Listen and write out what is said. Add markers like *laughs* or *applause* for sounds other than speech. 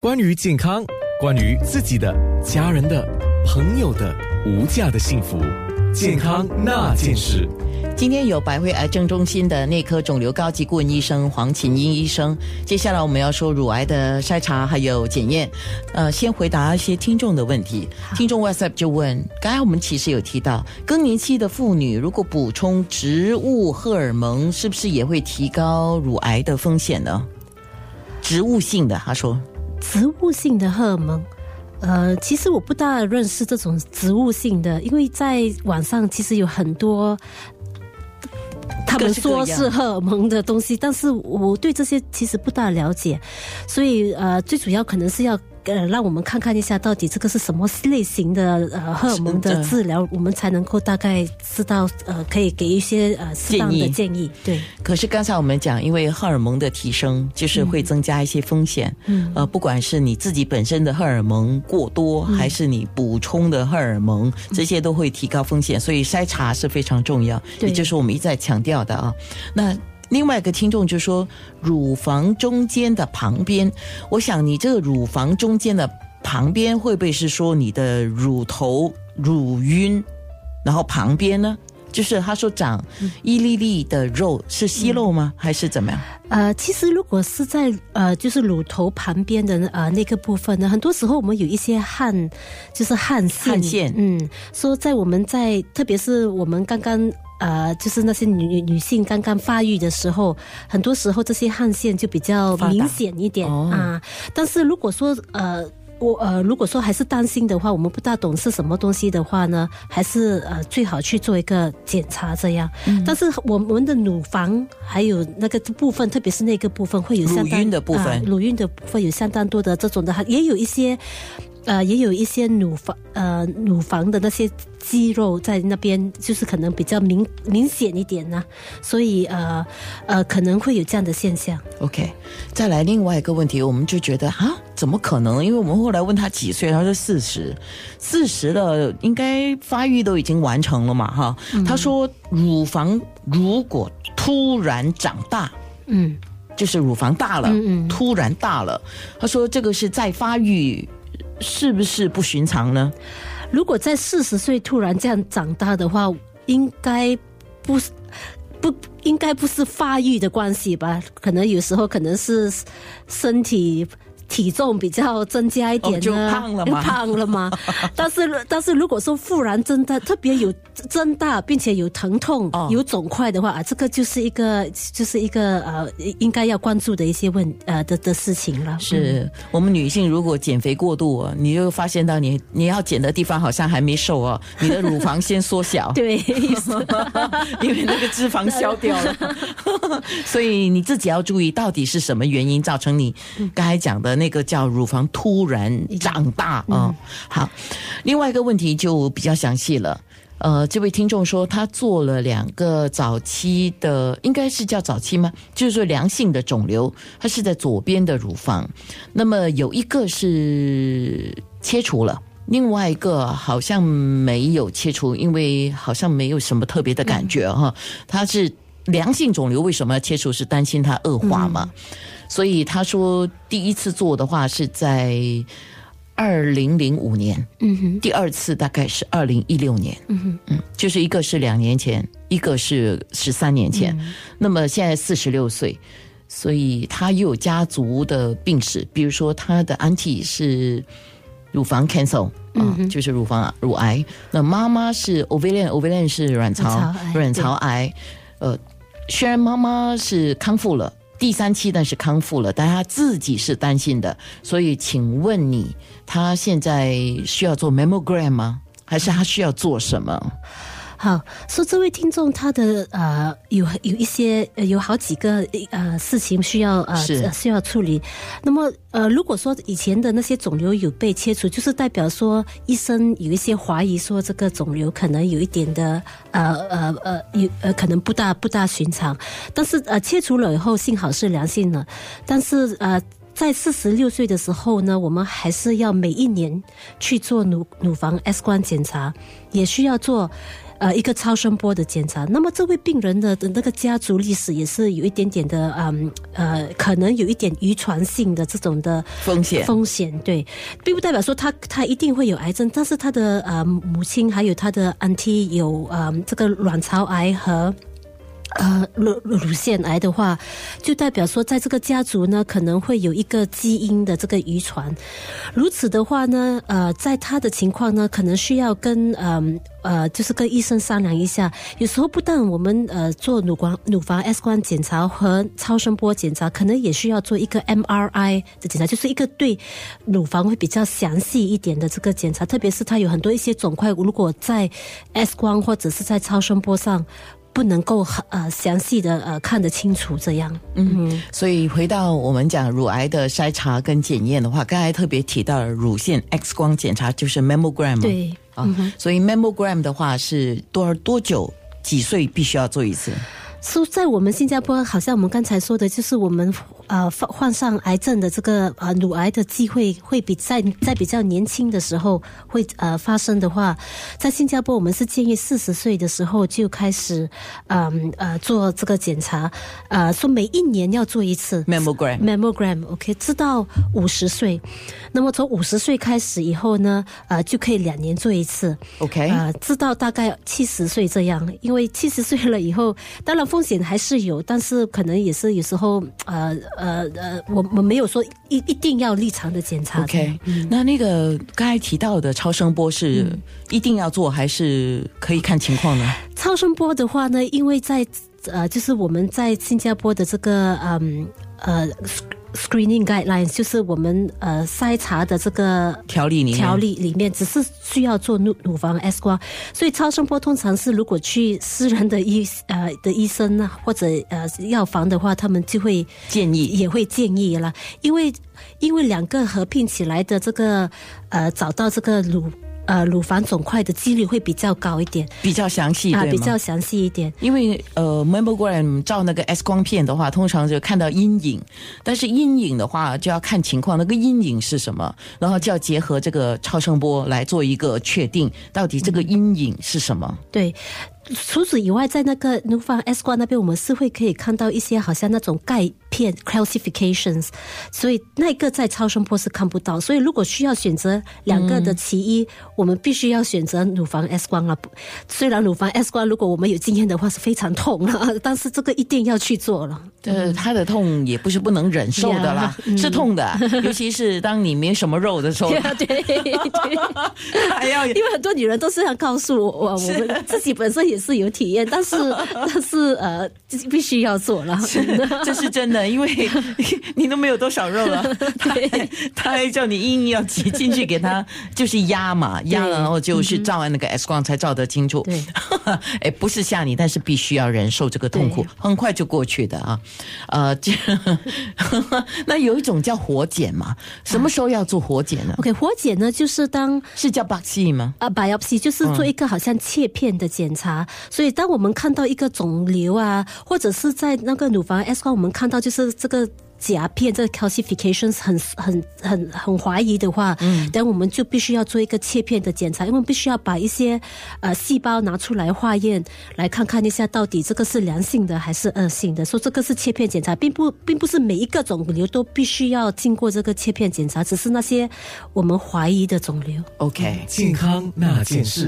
关于健康，关于自己的、家人的、朋友的无价的幸福，健康那件事。今天有百会癌症中心的内科肿瘤高级顾问医生黄琴英医生。接下来我们要说乳癌的筛查还有检验。呃，先回答一些听众的问题。听众 WhatsApp 就问：刚才我们其实有提到，更年期的妇女如果补充植物荷尔蒙，是不是也会提高乳癌的风险呢？植物性的，他说。植物性的荷尔蒙，呃，其实我不大认识这种植物性的，因为在网上其实有很多，他们说是荷尔蒙的东西，但是我对这些其实不大了解，所以呃，最主要可能是要。呃，让我们看看一下，到底这个是什么类型的呃荷尔蒙的治疗，我们才能够大概知道呃，可以给一些呃适当的建议。对。可是刚才我们讲，因为荷尔蒙的提升，就是会增加一些风险。嗯。呃，不管是你自己本身的荷尔蒙过多，还是你补充的荷尔蒙，这些都会提高风险。所以筛查是非常重要，也就是我们一再强调的啊。那。另外一个听众就说，乳房中间的旁边，我想你这个乳房中间的旁边会不会是说你的乳头乳晕，然后旁边呢，就是他说长一粒粒的肉是息肉吗，还是怎么样？呃，其实如果是在呃，就是乳头旁边的呃那个部分呢，很多时候我们有一些汗，就是汗腺，汗腺，嗯，说在我们在特别是我们刚刚。呃，就是那些女女性刚刚发育的时候，很多时候这些汗腺就比较明显一点啊。但是如果说呃，我呃，如果说还是担心的话，我们不大懂是什么东西的话呢，还是呃最好去做一个检查这样。但是我们的乳房还有那个部分，特别是那个部分会有乳晕的部分，乳晕的部分有相当多的这种的，也有一些。呃，也有一些乳房呃乳房的那些肌肉在那边，就是可能比较明明显一点呢，所以呃呃可能会有这样的现象。OK，再来另外一个问题，我们就觉得啊，怎么可能？因为我们后来问他几岁，他说四十，四十了应该发育都已经完成了嘛，哈。他说乳房如果突然长大，嗯，就是乳房大了，嗯嗯，突然大了，他说这个是在发育。是不是不寻常呢？如果在四十岁突然这样长大的话，应该不是不应该不是发育的关系吧？可能有时候可能是身体。体重比较增加一点呢，就胖了吗？*laughs* 胖了吗？*laughs* 但是但是如果说忽然增大，特别有增大，并且有疼痛、有肿块的话啊，这个就是一个就是一个呃，应该要关注的一些问呃的的事情了。是我们女性如果减肥过度，你就发现到你你要减的地方好像还没瘦哦，你的乳房先缩小，*laughs* 对，因为那个脂肪消掉了，所以你自己要注意到底是什么原因造成你刚才讲的。那个叫乳房突然长大啊，好，另外一个问题就比较详细了。呃，这位听众说他做了两个早期的，应该是叫早期吗？就是说良性的肿瘤，它是在左边的乳房，那么有一个是切除了，另外一个好像没有切除，因为好像没有什么特别的感觉哈。他是良性肿瘤，为什么要切除？是担心它恶化嘛？所以他说，第一次做的话是在二零零五年，嗯哼，第二次大概是二零一六年，嗯哼，嗯，就是一个是两年前，一个是十三年前。那么现在四十六岁，所以他又有家族的病史，比如说他的 auntie 是乳房 cancer，嗯，就是乳房乳癌。那妈妈是 ovarian，ovarian 是卵巢卵巢癌。呃，虽然妈妈是康复了。第三期，呢是康复了，但他自己是担心的，所以请问你，他现在需要做 mammogram 吗？还是他需要做什么？好，说这位听众他的呃有有一些有好几个呃事情需要呃需要处理。那么呃如果说以前的那些肿瘤有被切除，就是代表说医生有一些怀疑说这个肿瘤可能有一点的呃呃呃有呃可能不大不大寻常。但是呃切除了以后幸好是良性的，但是呃在四十六岁的时候呢，我们还是要每一年去做乳乳房 X 光检查，也需要做。呃一个超声波的检查。那么这位病人的的那个家族历史也是有一点点的，嗯呃，可能有一点遗传性的这种的风险风险对，并不代表说他他一定会有癌症，但是他的呃母亲还有他的 auntie 有呃这个卵巢癌和。呃，乳乳腺癌的话，就代表说，在这个家族呢，可能会有一个基因的这个遗传。如此的话呢，呃，在他的情况呢，可能需要跟嗯呃，就是跟医生商量一下。有时候不但我们呃做乳光乳房 X 光检查和超声波检查，可能也需要做一个 MRI 的检查，就是一个对乳房会比较详细一点的这个检查。特别是它有很多一些肿块，如果在 X 光或者是在超声波上。不能够呃详细的呃看得清楚这样，嗯，所以回到我们讲乳癌的筛查跟检验的话，刚才特别提到了乳腺 X 光检查，就是 mammogram，对啊，所以 mammogram 的话是多少多久几岁必须要做一次？是在我们新加坡，好像我们刚才说的，就是我们呃患患上癌症的这个呃乳癌的机会会比在在比较年轻的时候会呃发生的话，在新加坡我们是建议四十岁的时候就开始嗯呃做这个检查，呃说每一年要做一次 mammogram mammogram OK，直到五十岁，那么从五十岁开始以后呢，呃就可以两年做一次。OK，呃直到大概七十岁这样，因为七十岁了以后，当然。风险还是有，但是可能也是有时候，呃呃呃，我我没有说一一定要立场的检查。OK，那那个刚才提到的超声波是一定要做，还是可以看情况呢？超声波的话呢，因为在呃，就是我们在新加坡的这个嗯呃。Screening guidelines 就是我们呃筛查的这个条例里条例里面，只是需要做乳乳房 X 光，所以超声波通常是如果去私人的医呃的医生呢或者呃药房的话，他们就会建议。也会建议了，因为因为两个合并起来的这个呃找到这个乳。呃，乳房肿块的几率会比较高一点，比较详细，啊，比较详细一点。因为呃，mammogram 照那个 X 光片的话，通常就看到阴影，但是阴影的话就要看情况，那个阴影是什么，然后就要结合这个超声波来做一个确定，到底这个阴影是什么。对。除此以外，在那个乳房 X 光那边，我们是会可以看到一些好像那种钙片 calcifications，所以那个在超声波是看不到。所以如果需要选择两个的其一，我们必须要选择乳房 X 光了。虽然乳房 X 光如果我们有经验的话是非常痛了，但是这个一定要去做了。呃，他的痛也不是不能忍受的啦，是痛的，*laughs* 尤其是当你没什么肉的时候。对对，*laughs* 还要因为很多女人都是要告诉我，我们自己本身也。是有体验，但是 *laughs* 但是呃，必须要做了，*laughs* 这是真的，因为 *laughs* 你都没有多少肉了，他他还叫你硬要挤进去给他，就是压嘛，压了然后就是照完那个 X 光才照得清楚。对，哎，不是吓你，但是必须要忍受这个痛苦，很快就过去的啊。呃，这那有一种叫活检嘛，什么时候要做活检呢？OK，活检呢就是当是叫 biopsy 吗？啊，biopsy 就是做一个好像切片的检查。所以，当我们看到一个肿瘤啊，或者是在那个乳房 X 光，我们看到就是这个甲片这个 calcifications 很很很很怀疑的话，嗯，等我们就必须要做一个切片的检查，因为必须要把一些呃细胞拿出来化验，来看看一下到底这个是良性的还是恶性的。说这个是切片检查，并不并不是每一个肿瘤都必须要经过这个切片检查，只是那些我们怀疑的肿瘤。OK，健康那件事。